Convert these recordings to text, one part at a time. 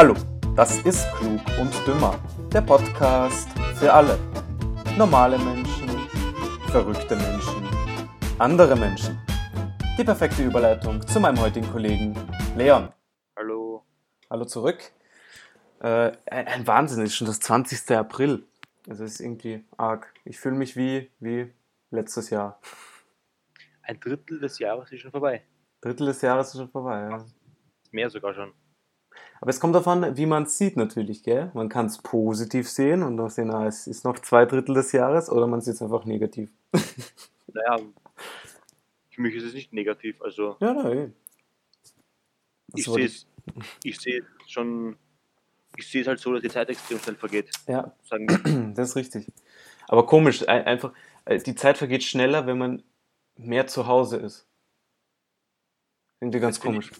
Hallo, das ist Klug und Dümmer, der Podcast für alle. Normale Menschen, verrückte Menschen, andere Menschen. Die perfekte Überleitung zu meinem heutigen Kollegen Leon. Hallo. Hallo zurück. Äh, ein, ein Wahnsinn, es ist schon das 20. April. Also es ist irgendwie arg. Ich fühle mich wie, wie letztes Jahr. Ein Drittel des Jahres ist schon vorbei. Drittel des Jahres ist schon vorbei, ja. Mehr sogar schon. Aber es kommt davon, wie man es sieht natürlich, gell? Man kann es positiv sehen und noch sehen, ah, es ist noch zwei Drittel des Jahres oder man sieht es einfach negativ. Naja, für mich ist es nicht negativ. Also Ja, nein. ich wollte sehe es ich sehe schon, ich sehe es halt so, dass die Zeit extrem schnell vergeht. Ja, das ist richtig. Aber komisch, ein- einfach, äh, die Zeit vergeht schneller, wenn man mehr zu Hause ist. Irgendwie ganz Das komisch.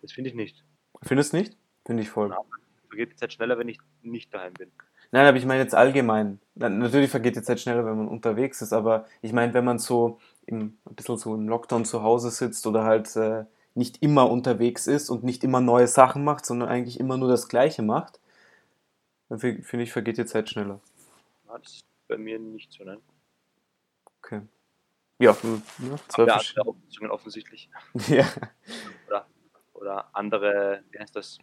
Das finde ich nicht. Findest du nicht? Finde ich voll. Ja. Vergeht die Zeit schneller, wenn ich nicht daheim bin. Nein, aber ich meine jetzt allgemein. Na, Natürlich vergeht die Zeit schneller, wenn man unterwegs ist, aber ich meine, wenn man so im, ein bisschen so im Lockdown zu Hause sitzt oder halt äh, nicht immer unterwegs ist und nicht immer neue Sachen macht, sondern eigentlich immer nur das Gleiche macht, dann fi- finde ich, vergeht die Zeit schneller. Ja, das ist bei mir nicht so, nein. Okay. Ja, hm, ja zwei andere Auffassungen offensichtlich. Ja. Oder, oder andere, wie heißt das?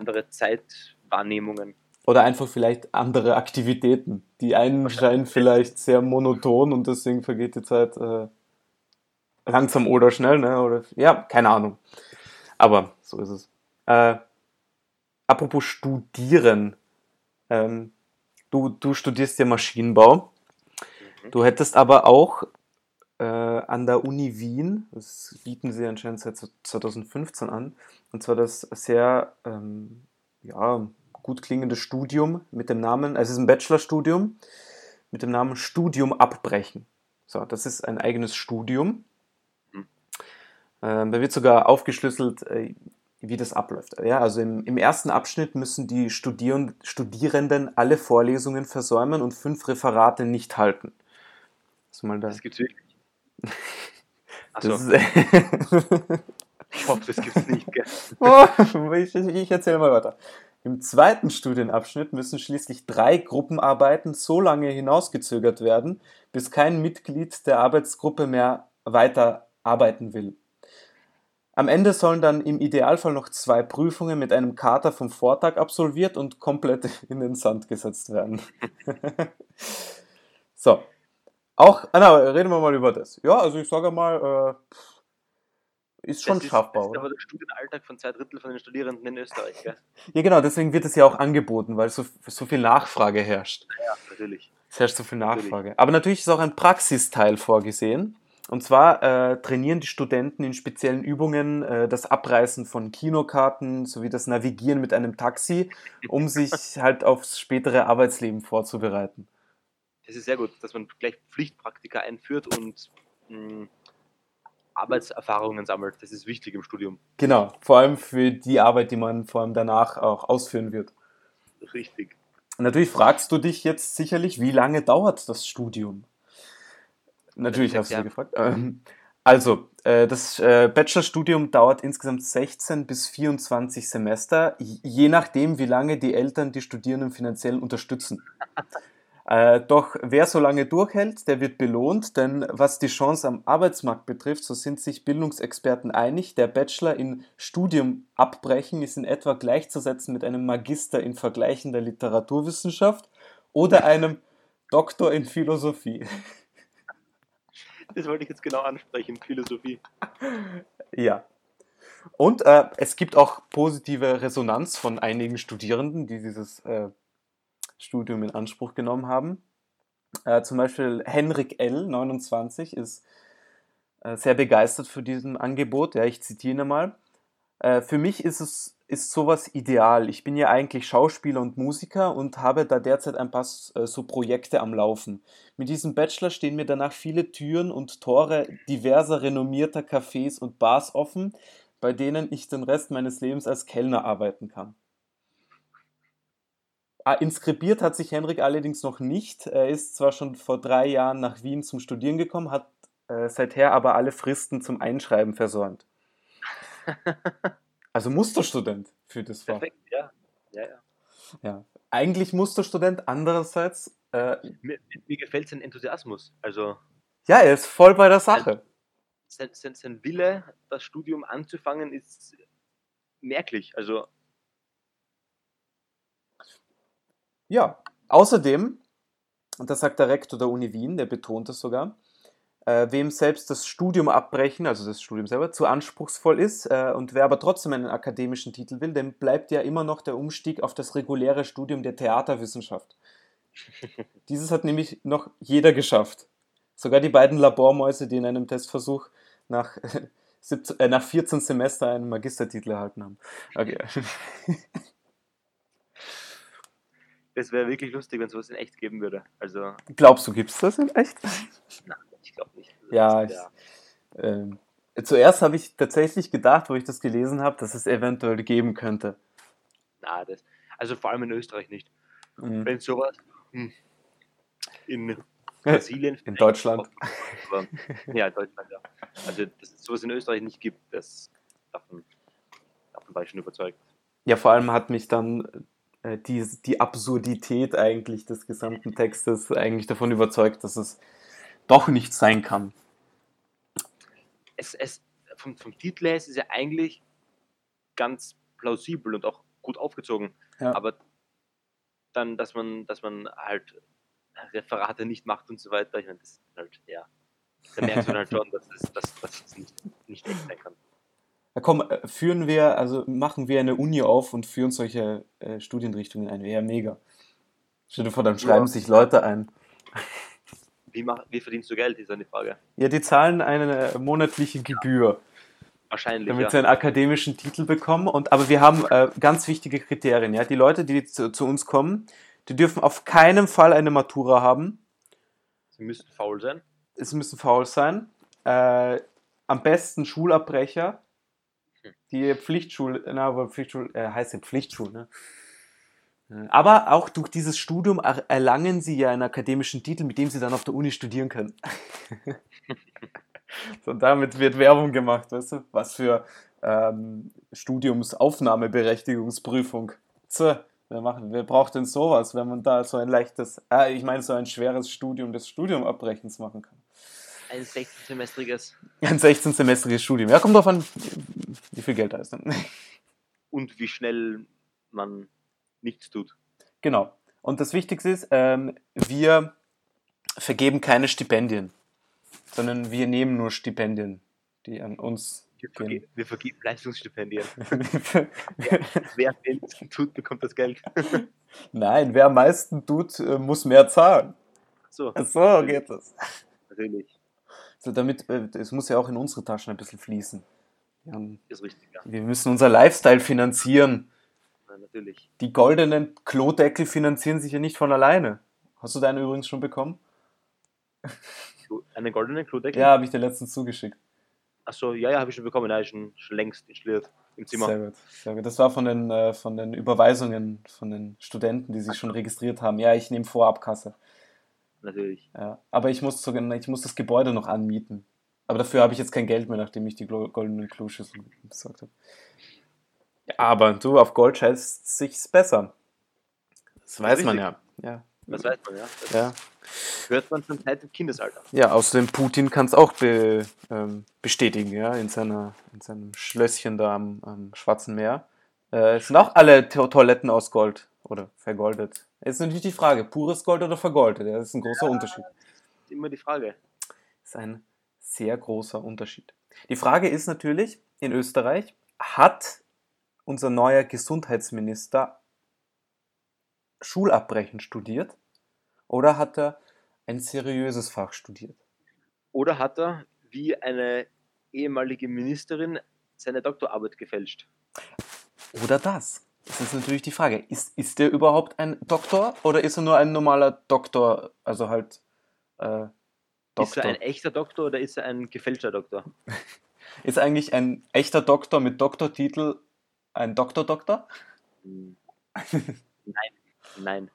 Andere Zeitwahrnehmungen. Oder einfach vielleicht andere Aktivitäten. Die einen scheinen vielleicht sehr monoton und deswegen vergeht die Zeit äh, langsam oder schnell, ne? Oder ja, keine Ahnung. Aber so ist es. Äh, apropos Studieren. Ähm, du, du studierst ja Maschinenbau. Mhm. Du hättest aber auch an der Uni Wien, das bieten sie anscheinend seit 2015 an, und zwar das sehr ähm, ja, gut klingende Studium mit dem Namen, also es ist ein Bachelorstudium mit dem Namen Studium abbrechen. So, das ist ein eigenes Studium. Mhm. Ähm, da wird sogar aufgeschlüsselt, äh, wie das abläuft. Ja, also im, im ersten Abschnitt müssen die Studieren, Studierenden alle Vorlesungen versäumen und fünf Referate nicht halten. Also mal da. Das gibt's wirklich. Achso, ich hoffe, das gibt's nicht. Oh, ich, ich erzähle mal weiter. Im zweiten Studienabschnitt müssen schließlich drei Gruppenarbeiten so lange hinausgezögert werden, bis kein Mitglied der Arbeitsgruppe mehr weiter arbeiten will. Am Ende sollen dann im Idealfall noch zwei Prüfungen mit einem Kater vom Vortag absolviert und komplett in den Sand gesetzt werden. so. Auch, ah, na, reden wir mal über das. Ja, also ich sage mal, äh, ist schon das ist, schaffbar, das ist aber der Studienalltag von zwei Drittel von den Studierenden in Österreich. Gell? Ja, genau, deswegen wird es ja auch angeboten, weil so, so viel Nachfrage herrscht. Ja, natürlich. Es herrscht so viel Natürlich. Nachfrage. Aber natürlich ist auch ein Praxisteil vorgesehen. Und zwar äh, trainieren die Studenten in speziellen Übungen äh, das Abreißen von Kinokarten sowie das Navigieren mit einem Taxi, um sich halt aufs spätere Arbeitsleben vorzubereiten. Das ist sehr gut, dass man gleich Pflichtpraktika einführt und mh, Arbeitserfahrungen sammelt. Das ist wichtig im Studium. Genau, vor allem für die Arbeit, die man vor allem danach auch ausführen wird. Richtig. Natürlich fragst du dich jetzt sicherlich, wie lange dauert das Studium? Natürlich hast du Jahre. gefragt. Ähm, Also, äh, das äh, Bachelorstudium dauert insgesamt 16 bis 24 Semester, je nachdem, wie lange die Eltern die Studierenden finanziell unterstützen. Äh, Doch wer so lange durchhält, der wird belohnt, denn was die Chance am Arbeitsmarkt betrifft, so sind sich Bildungsexperten einig, der Bachelor in Studium abbrechen ist in etwa gleichzusetzen mit einem Magister in vergleichender Literaturwissenschaft oder einem Doktor in Philosophie. Das wollte ich jetzt genau ansprechen, Philosophie. Ja. Und äh, es gibt auch positive Resonanz von einigen Studierenden, die dieses äh, Studium in Anspruch genommen haben. Äh, zum Beispiel Henrik L., 29, ist äh, sehr begeistert für diesen Angebot. Ja, ich zitiere ihn mal. Äh, für mich ist es ist sowas ideal. Ich bin ja eigentlich Schauspieler und Musiker und habe da derzeit ein paar äh, so Projekte am Laufen. Mit diesem Bachelor stehen mir danach viele Türen und Tore diverser renommierter Cafés und Bars offen, bei denen ich den Rest meines Lebens als Kellner arbeiten kann. Ah, Inskribiert hat sich Henrik allerdings noch nicht. Er ist zwar schon vor drei Jahren nach Wien zum Studieren gekommen, hat äh, seither aber alle Fristen zum Einschreiben versäumt. Also Musterstudent für das Fach. Perfekt, ja. Ja, ja. Ja. Eigentlich Musterstudent, andererseits, äh, Mir, mir gefällt sein Enthusiasmus. Also ja, er ist voll bei der Sache. sein, sein, sein Wille, das Studium anzufangen, ist merklich. Also Ja, außerdem, und das sagt der Rektor der Uni Wien, der betont es sogar, äh, wem selbst das Studium abbrechen, also das Studium selber, zu anspruchsvoll ist äh, und wer aber trotzdem einen akademischen Titel will, dem bleibt ja immer noch der Umstieg auf das reguläre Studium der Theaterwissenschaft. Dieses hat nämlich noch jeder geschafft. Sogar die beiden Labormäuse, die in einem Testversuch nach, 17, äh, nach 14 Semester einen Magistertitel erhalten haben. Okay. das wäre wirklich lustig, wenn es sowas in echt geben würde. Also Glaubst du, gibt es das in echt? ich glaube nicht. Also, Ja, das wär- Ähm, zuerst habe ich tatsächlich gedacht, wo ich das gelesen habe, dass es eventuell geben könnte. na, das, also vor allem in Österreich nicht. Mhm. Wenn sowas hm, in Brasilien, In Deutschland. Aber, ja, in Deutschland, ja. Also, dass es sowas in Österreich nicht gibt, das davon, davon war ich schon überzeugt. Ja, vor allem hat mich dann die, die Absurdität eigentlich des gesamten Textes eigentlich davon überzeugt, dass es doch nicht sein kann. Es, es, vom, vom Titel her ist es ja eigentlich ganz plausibel und auch gut aufgezogen. Ja. Aber dann, dass man, dass man halt Referate nicht macht und so weiter, ich meine, das ist halt, ja. Da merkst du dann halt schon, dass es, dass, dass es nicht, nicht echt sein kann. Ja, komm, äh, führen wir, also machen wir eine Uni auf und führen solche äh, Studienrichtungen ein. Wäre ja mega. Stell dir vor, dann schreiben Ja. sich Leute ein. Wie, mach, wie verdienst du Geld, ist die Frage. Ja, die zahlen eine monatliche Gebühr. Wahrscheinlich, damit ja. sie einen akademischen Titel bekommen. Und, aber wir haben äh, ganz wichtige Kriterien. Ja? Die Leute, die zu, zu uns kommen, die dürfen auf keinen Fall eine Matura haben. Sie müssten faul sein. Es müssen faul sein. Äh, am besten Schulabbrecher. Die Pflichtschule, na, aber Pflichtschule, äh, heißt ja Pflichtschule, ne? Äh, Aber auch durch dieses Studium er erlangen sie ja einen akademischen Titel, mit dem sie dann auf der Uni studieren können. so, damit wird Werbung gemacht, weißt du? Was für ähm, Studiumsaufnahmeberechtigungsprüfung. So, wer, macht, wer braucht denn sowas, wenn man da so ein leichtes, äh, ich meine, so ein schweres Studium des Studiumabbrechens machen kann? Ein 16-semestriges Ein 16-semestriges Studium. Ja, kommt drauf an, wie viel Geld da ist. Ne? und wie schnell man nichts tut. Genau. Und das Wichtigste ist, ähm, wir vergeben keine Stipendien, sondern wir nehmen nur Stipendien, die an uns Wir, gehen. verge wir vergeben Leistungsstipendien. Wer Geld tut, bekommt das Geld. Nein, wer am meisten tut, äh, muss mehr zahlen. So, So geht das. natürlich. So, damit, äh, es muss ja auch in unsere Taschen ein bisschen fließen. Wir, haben, Ist richtig, ja. wir müssen unser Lifestyle finanzieren. Na, natürlich. Die goldenen Klodeckel finanzieren sich ja nicht von alleine. Hast du deinen übrigens schon bekommen? Du, Einen goldenen Klodeckel? Ja, habe ich dir letztens zugeschickt. Achso, ja, ja, habe ich schon bekommen. Nein, schon, schon längst installiert im Zimmer. Sehr gut, sehr gut. Das war von den, äh, von den Überweisungen von den Studenten, die sich schon registriert haben. Ja, ich nehme Vorabkasse. Natürlich. Ja. Aber ich muss, sogar, ich muss das Gebäude noch anmieten. Aber dafür habe ich jetzt kein Geld mehr, nachdem ich die goldenen Kloschüssel besorgt habe. Ja, aber du, auf Gold scheißt sich's besser. Das weiß man ja. Ja. Das weiß man, ja. Das Ja. hört man schon seit dem Kindesalter. ja, außerdem Putin kann es auch be, ähm, bestätigen, ja, in, seiner, in seinem Schlösschen da am, am Schwarzen Meer. Äh, es sind auch alle to Toiletten aus Gold oder vergoldet. Ist natürlich die Frage, pures Gold oder vergoldet? Ja, das ist ein großer Unterschied. Das ist immer die Frage. ist ein sehr großer Unterschied. Die Frage ist natürlich, in Österreich hat unser neuer Gesundheitsminister Schulabbrechen studiert oder hat er ein seriöses Fach studiert? Oder hat er, wie eine ehemalige Ministerin, seine Doktorarbeit gefälscht? Oder das? Das ist natürlich die Frage. Ist, ist er überhaupt ein Doktor oder ist er nur ein normaler Doktor? Also halt äh, Ist er Doktor. ein echter Doktor oder ist er ein gefälschter Doktor? Ist eigentlich ein echter Doktor mit Doktortitel ein Doktor-Doktor? Hm. Nein, nein.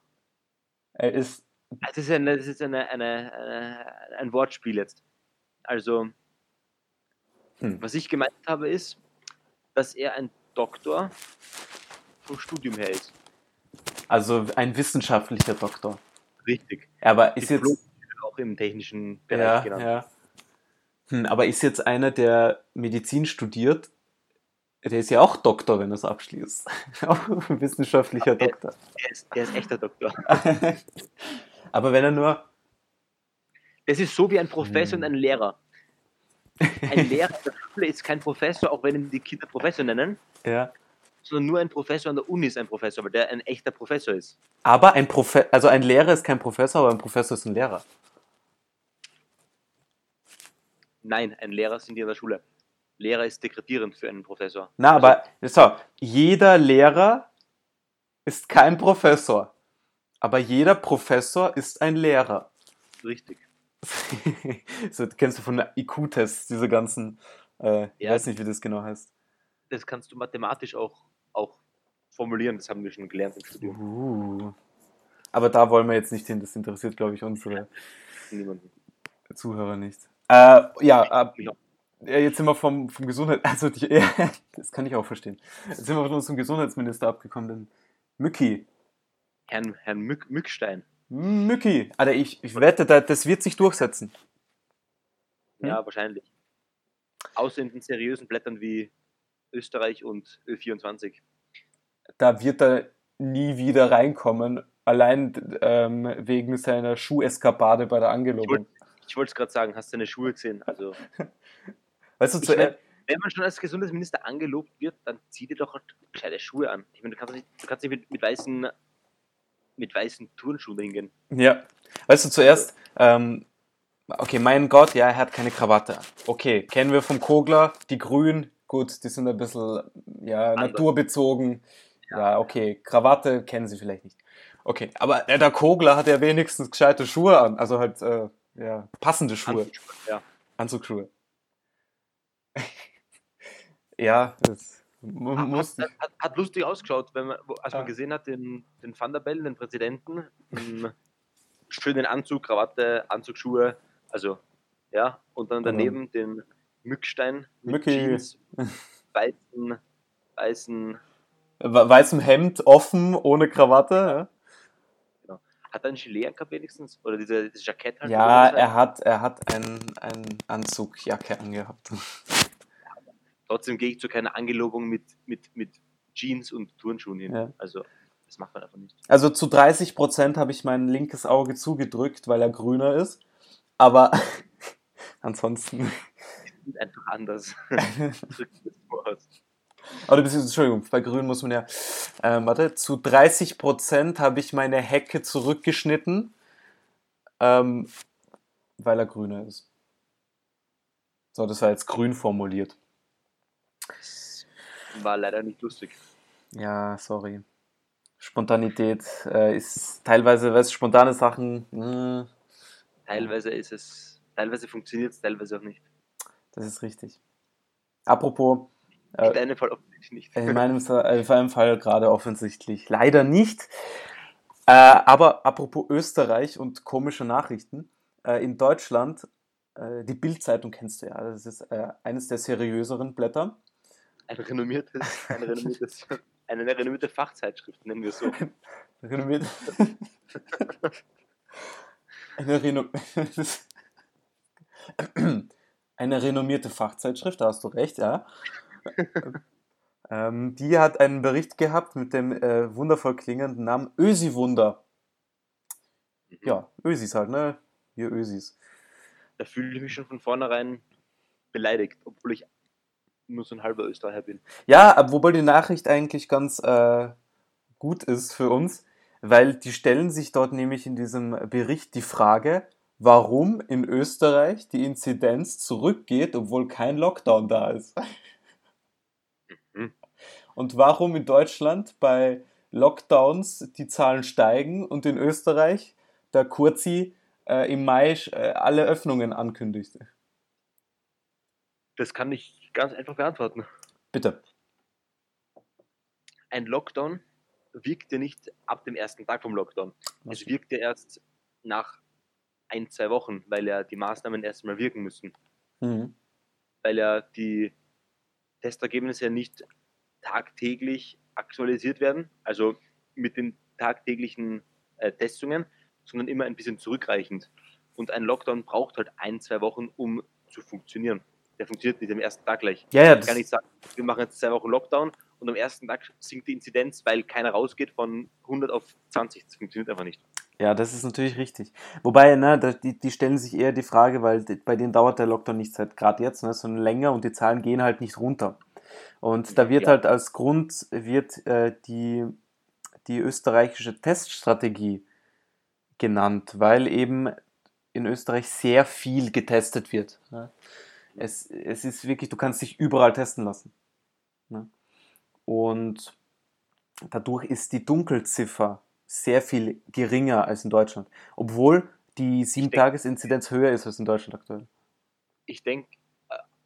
Er ist Das ist, eine, das ist eine, eine, eine, ein Wortspiel jetzt. Also, Hm. was ich gemeint habe, ist, dass er ein Doktor vom Studium her ist. Also ein wissenschaftlicher Doktor. Richtig. Aber ist jetzt. Auch im technischen Bereich Ja, genannt. ja. Hm, aber ist jetzt einer, der Medizin studiert, der ist ja auch Doktor, wenn er es abschließt. auch ein wissenschaftlicher Okay. Doktor. Er, ist, er ist echter Doktor. aber wenn er nur. Das ist so wie ein Professor Hm. und ein Lehrer. Ein Lehrer in der Schule ist kein Professor, auch wenn ihn die Kinder Professor nennen, Ja. sondern nur ein Professor an der Uni ist ein Professor, weil der ein echter Professor ist. Aber ein Profe also ein Lehrer ist kein Professor, aber ein Professor ist ein Lehrer. Nein, ein Lehrer sind die in der Schule. Lehrer ist degradierend für einen Professor. Na, Also, aber so, jeder Lehrer ist kein Professor. Aber jeder Professor ist ein Lehrer. Richtig. so, kennst du von IQ-Tests, diese ganzen, äh, ich Ja. weiß nicht, wie das genau heißt. Das kannst du mathematisch auch, auch formulieren, das haben wir schon gelernt im Studium. Uh. Aber da wollen wir jetzt nicht hin, das interessiert, glaube ich, unsere Niemanden. Zuhörer nicht. Äh, ja, Ja. ja, jetzt sind wir vom, vom Gesundheit, also die, ja, das kann ich auch verstehen. Jetzt sind wir von unserem Gesundheitsminister abgekommen, den Mücki. Herrn, Herrn Mück, Mückstein. Mücki. Alter, ich, ich wette, da- das wird sich durchsetzen. Hm? Ja, wahrscheinlich. Außer in den seriösen Blättern wie Österreich und Ö24. Da wird er nie wieder reinkommen, allein ähm, wegen seiner Schuheskapade bei der Angelobung. Ich wollte es gerade sagen, hast du deine Schuhe gesehen? Also, Weißt du, zu, mein- wenn man schon als Gesundheitsminister angelobt wird, dann zieh dir doch halt gescheite Schuhe an. Ich meine, du kannst nicht, du kannst nicht mit, mit, weißen, mit weißen Turnschuhen hingehen. Ja. Weißt du, zuerst, ähm, okay, mein Gott, ja, er hat keine Krawatte. Okay, kennen wir vom Kogler, die Grün, gut, die sind ein bisschen, ja, Anders. naturbezogen. Ja, okay, Krawatte kennen sie vielleicht nicht. Okay, aber äh, der Kogler hat ja wenigstens gescheite Schuhe an, also halt, äh, ja, passende Schuhe, Anzugsschuhe, Ja. Anzugsschuhe. ja, das mu- muss Hat, hat, hat lustig ausgeschaut, wenn man, als Ja. man gesehen hat, den, den Van der Bellen, den Präsidenten, schönen Anzug, Krawatte, Anzugsschuhe, also, ja, und dann daneben den Mückstein mit Mücki. Jeans, weißen, weißen, We- weißem Hemd, offen, ohne Krawatte. Hat er einen Gilet angehabt wenigstens? Oder diese, dieses Jackett halt? Ja, er hat, er hat einen, einen Anzugjacke angehabt. Trotzdem gehe ich zu keiner Angelobung mit, mit, mit Jeans und Turnschuhen hin. Ja. Also, das macht man einfach nicht. Also zu 30 Prozent habe ich mein linkes Auge zugedrückt, weil er grüner ist. Aber ansonsten. Einfach anders. Oder beziehungsweise, Entschuldigung, bei Grün muss man ja. Ähm, warte, zu 30 Prozent habe ich meine Hecke zurückgeschnitten, ähm, weil er grüner ist. So, das war jetzt grün formuliert. War leider nicht lustig. Ja, sorry. Spontanität äh, ist teilweise, weißt spontane Sachen, mh, Teilweise ist es, teilweise funktioniert es, teilweise auch nicht. das ist richtig. Apropos, In äh, deinem Fall offensichtlich nicht. in meinem, äh, in meinem Fall gerade offensichtlich leider nicht. Äh, aber apropos Österreich und komische Nachrichten, äh, in Deutschland, äh, die Bild-Zeitung kennst du ja, das ist äh, eines der seriöseren Blätter. Ein renommiertes, ein renommiertes, eine renommierte Fachzeitschrift, nennen wir es so. Renommiert. Eine, Reno eine renommierte Fachzeitschrift, da hast du recht, ja. ähm, die hat einen Bericht gehabt mit dem äh, wundervoll klingenden Namen Ösi-Wunder. Mhm. Ja, Ösis halt, ne? Wir Ösis. Da fühle ich mich schon von vornherein beleidigt, obwohl ich nur so ein halber Österreicher bin. Ja, wobei die Nachricht eigentlich ganz äh, gut ist für uns, weil die stellen sich dort nämlich in diesem Bericht die Frage, warum in Österreich die Inzidenz zurückgeht, obwohl kein Lockdown da ist. Und warum in Deutschland bei Lockdowns die Zahlen steigen und in Österreich der Kurzi äh, im Mai äh, alle Öffnungen ankündigt. Das kann ich ganz einfach beantworten. Bitte. Ein Lockdown wirkt ja nicht ab dem ersten Tag vom Lockdown. Es wirkt ja erst nach ein, zwei Wochen, weil ja die Maßnahmen erstmal wirken müssen. Mhm. Weil ja die Testergebnisse ja nicht tagtäglich aktualisiert werden, also mit den tagtäglichen äh, Testungen, sondern immer ein bisschen zurückreichend. Und ein Lockdown braucht halt ein, zwei Wochen, um zu funktionieren. Der funktioniert nicht am ersten Tag gleich. Ja, ja, Ich kann nicht sagen, wir machen jetzt zwei Wochen Lockdown und am ersten Tag sinkt die Inzidenz, weil keiner rausgeht von 100 auf 20. Das funktioniert einfach nicht. ja, das ist natürlich richtig. Wobei, ne, die, die stellen sich eher die Frage, weil bei denen dauert der Lockdown nicht seit gerade jetzt, ne, sondern länger und die Zahlen gehen halt nicht runter. Und da wird Ja. halt als Grund wird äh, die, die österreichische Teststrategie genannt, weil eben in Österreich sehr viel getestet wird. Ne? Es, es ist wirklich, du kannst dich überall testen lassen. Ne? Und dadurch ist die Dunkelziffer sehr viel geringer als in Deutschland, obwohl die denk- 7-Tages-Inzidenz höher ist als in Deutschland aktuell. Ich denke,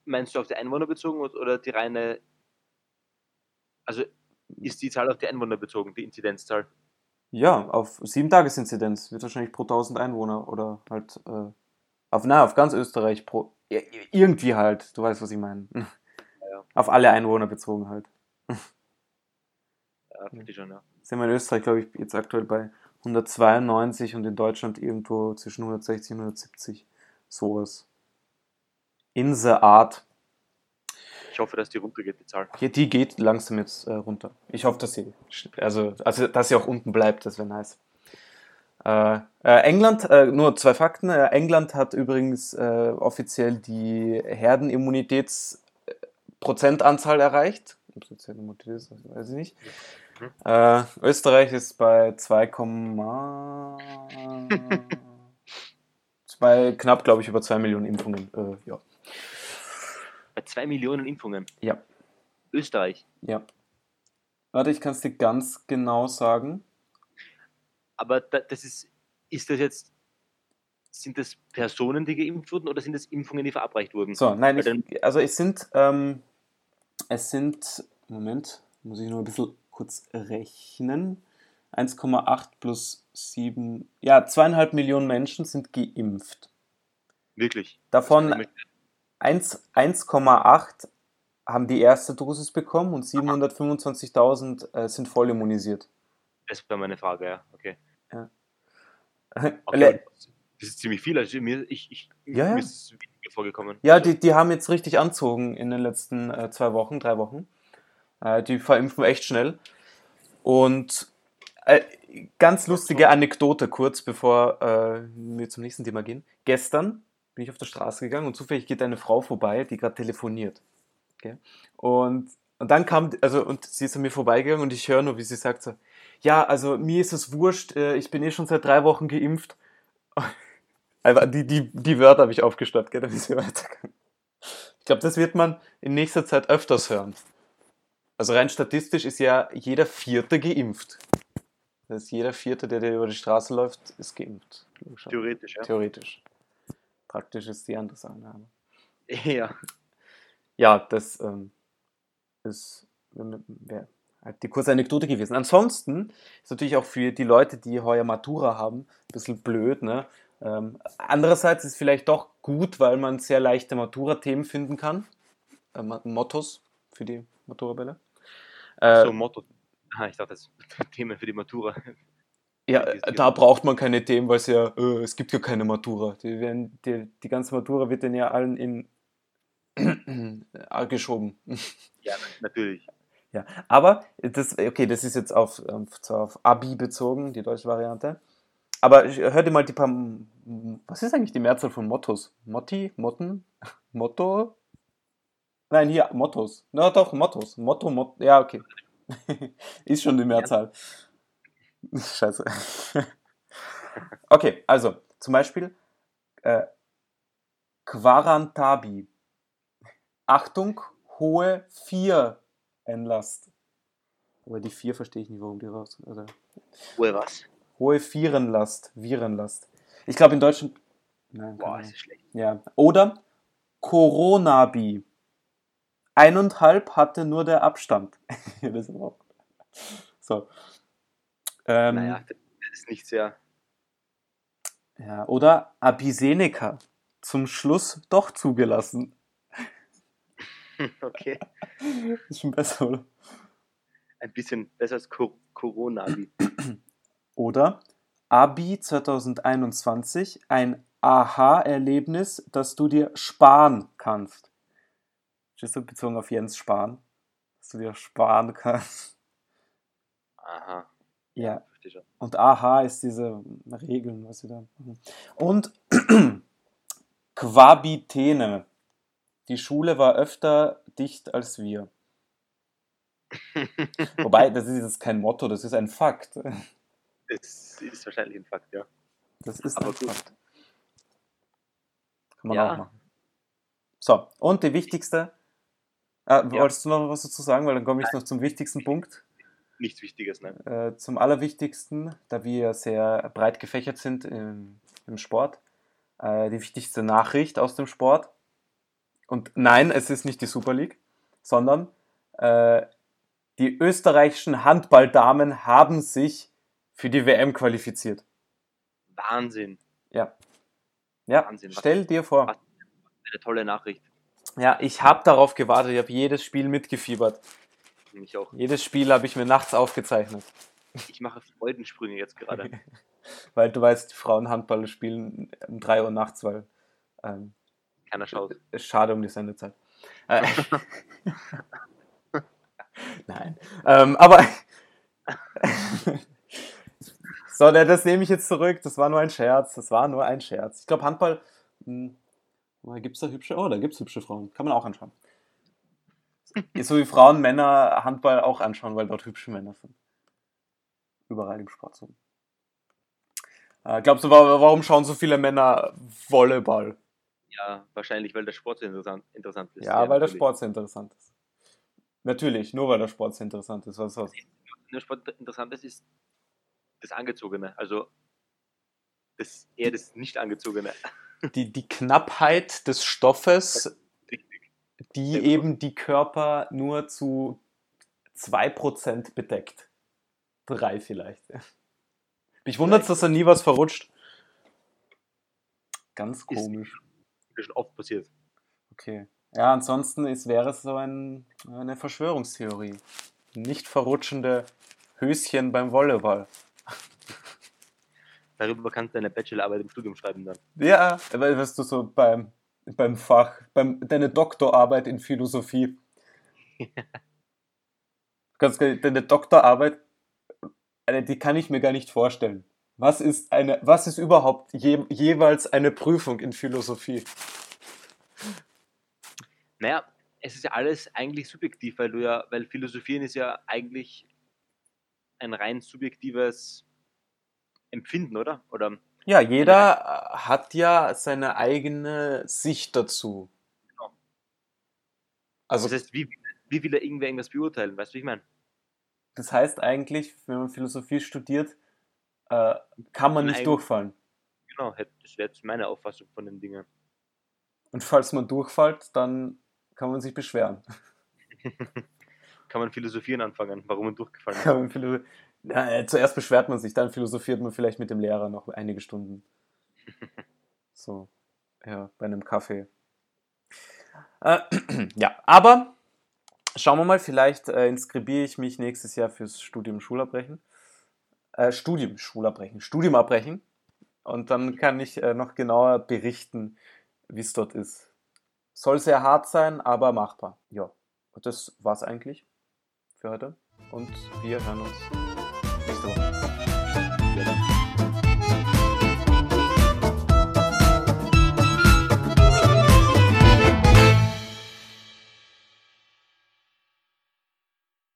meinst du auf die Einwohner bezogen oder- die reine. Also ist die Zahl auf die Einwohner bezogen, die Inzidenzzahl? Ja, auf 7-Tages-Inzidenz wird wahrscheinlich pro 1000 Einwohner oder halt äh, auf, na, auf ganz Österreich pro, irgendwie halt, du weißt, was ich meine. ja. Auf alle Einwohner bezogen halt. Ja, finde ich schon, ja. Sind wir in Österreich, glaube ich, jetzt aktuell bei 192 und in Deutschland irgendwo zwischen 160 und 170. Sowas. In the Art. Ich hoffe, dass die runtergeht, die Zahl. Ja, die geht langsam jetzt äh, runter. Ich hoffe, dass sie, also, also, dass sie auch unten bleibt, das wäre nice. Äh, äh, England, äh, nur zwei Fakten. Äh, England hat übrigens äh, offiziell die Herdenimmunitätsprozentanzahl erreicht. Weiß ich nicht. Mhm. Österreich ist bei 2, bei knapp, glaube ich, über 2 Millionen Impfungen. Ja. Bei zwei Millionen Impfungen. ja. Österreich. Ja. Warte, ich kann es dir ganz genau sagen. Aber da, das ist, ist das jetzt, sind das Personen, die geimpft wurden oder sind das Impfungen, die verabreicht wurden? So, nein, ich, also es sind, ähm, es sind, Moment, muss ich nur ein bisschen kurz rechnen. 1,8 plus 7, ja, zweieinhalb Millionen Menschen sind geimpft. Wirklich. Davon 1 1,8 haben die erste Dosis bekommen und 725.000 äh, sind voll immunisiert. Das wäre meine Frage, ja. Okay. Le- okay. Das ist ziemlich viel. Also mir, ich, ich, Ja, ja. vorgekommen. Ja, Also, die, die haben jetzt richtig anzogen in den letzten äh, zwei Wochen, drei Wochen. Äh, die verimpfen echt schnell. Und äh, ganz lustige Anekdote kurz, bevor äh, wir zum nächsten Thema gehen. Gestern bin ich auf der Straße gegangen und zufällig geht eine Frau vorbei, die gerade telefoniert. Okay? Und, und dann kam, also, und sie ist an mir vorbeigegangen und ich höre nur, wie sie sagt so, ja, also mir ist es wurscht, äh, ich bin eh schon seit drei Wochen geimpft. Einfach die, die, die Wörter habe ich aufgestoppt, gell, dann ist sie weitergegangen. Ich glaube, das wird man in nächster Zeit öfters hören. Also rein statistisch ist ja jeder Vierte geimpft. Das heißt, jeder Vierte, der, der über die Straße läuft, ist geimpft. Theoretisch, ja. Theoretisch. Praktisch ist die andere Sache. Ja. Ja, das ähm, ist wäre halt die kurze Anekdote gewesen. Ansonsten ist natürlich auch für die Leute, die heuer Matura haben, ein bisschen blöd. Ne? Ähm, andererseits ist es vielleicht doch gut, weil man sehr leichte Matura-Themen finden kann. Äh, Mottos für die Matura-Bälle. Äh, so Motto. Ah, ich dachte, das Thema für die Matura. Ja, äh, da braucht man keine Themen, weil es ja, äh, es gibt ja keine Matura. Die, werden, die, die ganze Matura wird dann ja allen in geschoben. Ja, natürlich. Ja, aber das, okay, das ist jetzt auf, ähm, zwar auf Abi bezogen, die deutsche Variante. Aber hör dir mal die paar, was ist eigentlich die Mehrzahl von Mottos? Motti? Motten? Motto? Nein, hier, Mottos. Na doch, Mottos. Motto, Motto, ja, okay. ist schon die Mehrzahl. Scheiße. okay, also, zum Beispiel, äh, Quarantabi. Achtung, hohe 4 Enlast. Aber die 4 verstehe ich nicht, warum die raus. Also, Woher was? hohe Virenlast, Virenlast. Ich glaube in Deutschland. Nein, Boah, ist schlecht. Ja. Oder Coronabi. Eineinhalb hatte nur der Abstand. Das ist auch. So. Ähm, Naja, das ist nicht sehr. ja, oder Abiseneca. Zum Schluss doch zugelassen. Okay. Ist schon besser, oder? Ein bisschen besser als Co Corona. Oder Abi 2021, ein Aha-Erlebnis, das du dir sparen kannst. Stehst du bezogen auf Jens Spahn? Dass du dir sparen kannst. Aha. Ja. Und aha ist diese Regeln, was wir da machen. Und Quabitene. Die Schule war öfter dicht als wir. Wobei, das ist jetzt kein Motto, das ist ein Fakt. Das ist wahrscheinlich ein Fakt, ja. Das ist Aber ein gut. Fakt. Kann man Ja. auch machen. So, und die wichtigste. Äh, Ja. Wolltest du noch was dazu sagen? Weil dann komme ich noch zum wichtigsten Punkt. Nichts Wichtiges, ne? Äh, zum allerwichtigsten, da wir ja sehr breit gefächert sind im, im Sport. Äh, die wichtigste Nachricht aus dem Sport. Und nein, es ist nicht die Super League, sondern äh, die österreichischen Handballdamen haben sich für die WM qualifiziert. Wahnsinn. Ja. Ja, Wahnsinn, was- stell dir vor. was- Eine tolle Nachricht. Ja, ich habe darauf gewartet, ich habe jedes Spiel mitgefiebert. Mich auch. Jedes Spiel habe ich mir nachts aufgezeichnet. Ich mache Freudensprünge jetzt gerade. Weil du weißt, die Frauen Handball spielen um 3 Uhr nachts, weil ähm, Keiner schaut. ist schade um die Sendezeit. Äh, Nein. Ähm, aber. so, das nehme ich jetzt zurück. Das war nur ein Scherz. Das war nur ein Scherz. Ich glaube, Handball. Gibt es da hübsche? Oh, da gibt es hübsche Frauen. Kann man auch anschauen. So wie Frauen, Männer Handball auch anschauen, weil dort hübsche Männer sind. Überall im Sport so. Äh, glaubst du, wa- warum schauen so viele Männer Volleyball? Ja, wahrscheinlich, weil der Sport so interessant, interessant ist. Ja, weil der natürlich. Sport sehr interessant ist. Natürlich, nur weil der Sport sehr interessant ist. Was, was? Der Sport interessant ist, ist das Angezogene. Also das, eher das Nicht-Angezogene. Die, die Knappheit des Stoffes. die gut. eben die Körper nur zu 2% bedeckt. Drei vielleicht. Mich wundert dass da nie was verrutscht. Ganz komisch. Das ist schon oft passiert. Okay. Ja, ansonsten ist, wäre es so ein, eine Verschwörungstheorie. Nicht verrutschende Höschen beim Volleyball. Darüber kannst du deine Bachelorarbeit im Studium schreiben dann. Ja, weil weißt du so beim, beim Fach, beim, deine Doktorarbeit in Philosophie. Ganz geil, deine Doktorarbeit, die kann ich mir gar nicht vorstellen. Was ist eine, was ist überhaupt je, jeweils eine Prüfung in Philosophie? Naja, es ist ja alles eigentlich subjektiv, weil du ja, weil Philosophieren ist ja eigentlich ein rein subjektives Empfinden, oder? Oder Ja, jeder hat ja seine eigene Sicht dazu. Genau. Also das heißt, wie, wie will er irgendwer irgendwas beurteilen? Weißt du, wie ich meine? das heißt eigentlich, wenn man Philosophie studiert, äh, kann man nicht durchfallen. Genau, das wäre jetzt meine Auffassung von den Dingen. Und falls man durchfällt, dann kann man sich beschweren. Kann man philosophieren anfangen, warum man durchgefallen ist. Philo- ja, äh, zuerst beschwert man sich, dann philosophiert man vielleicht mit dem Lehrer noch einige Stunden. So, ja, bei einem Kaffee. Äh, ja, aber schauen wir mal, vielleicht äh, inskribiere ich mich nächstes Jahr fürs Studium Schulabbrechen. Äh, Studium Schulabbrechen, Studium abbrechen. Und dann kann ich äh, noch genauer berichten, wie es dort ist. Soll sehr hart sein, aber machbar. Ja, und das war's eigentlich für heute. Und wir hören uns nächste Woche.